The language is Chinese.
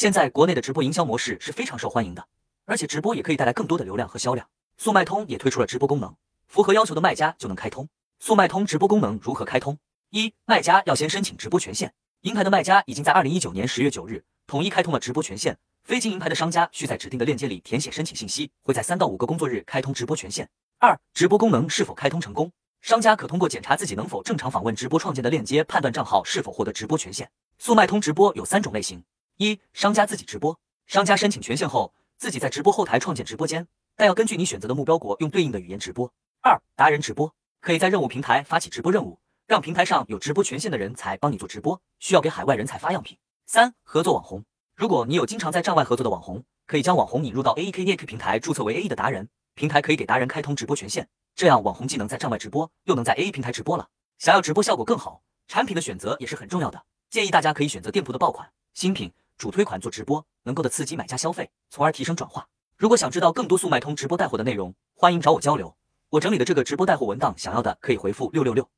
现在国内的直播营销模式是非常受欢迎的，而且直播也可以带来更多的流量和销量。速卖通也推出了直播功能，符合要求的卖家就能开通。速卖通直播功能如何开通？一、卖家要先申请直播权限。银牌的卖家已经在二零一九年十月九日统一开通了直播权限，非金银牌的商家需在指定的链接里填写申请信息，会在三到五个工作日开通直播权限。二、直播功能是否开通成功？商家可通过检查自己能否正常访问直播创建的链接，判断账号是否获得直播权限。速卖通直播有三种类型：一、商家自己直播，商家申请权限后，自己在直播后台创建直播间，但要根据你选择的目标国用对应的语言直播。二、达人直播，可以在任务平台发起直播任务，让平台上有直播权限的人才帮你做直播，需要给海外人才发样品。三、合作网红，如果你有经常在站外合作的网红，可以将网红引入到 AEKEK 平台，注册为 A E 的达人，平台可以给达人开通直播权限。这样网红既能在站外直播，又能在 A A 平台直播了。想要直播效果更好，产品的选择也是很重要的。建议大家可以选择店铺的爆款、新品、主推款做直播，能够的刺激买家消费，从而提升转化。如果想知道更多速卖通直播带货的内容，欢迎找我交流。我整理的这个直播带货文档，想要的可以回复六六六。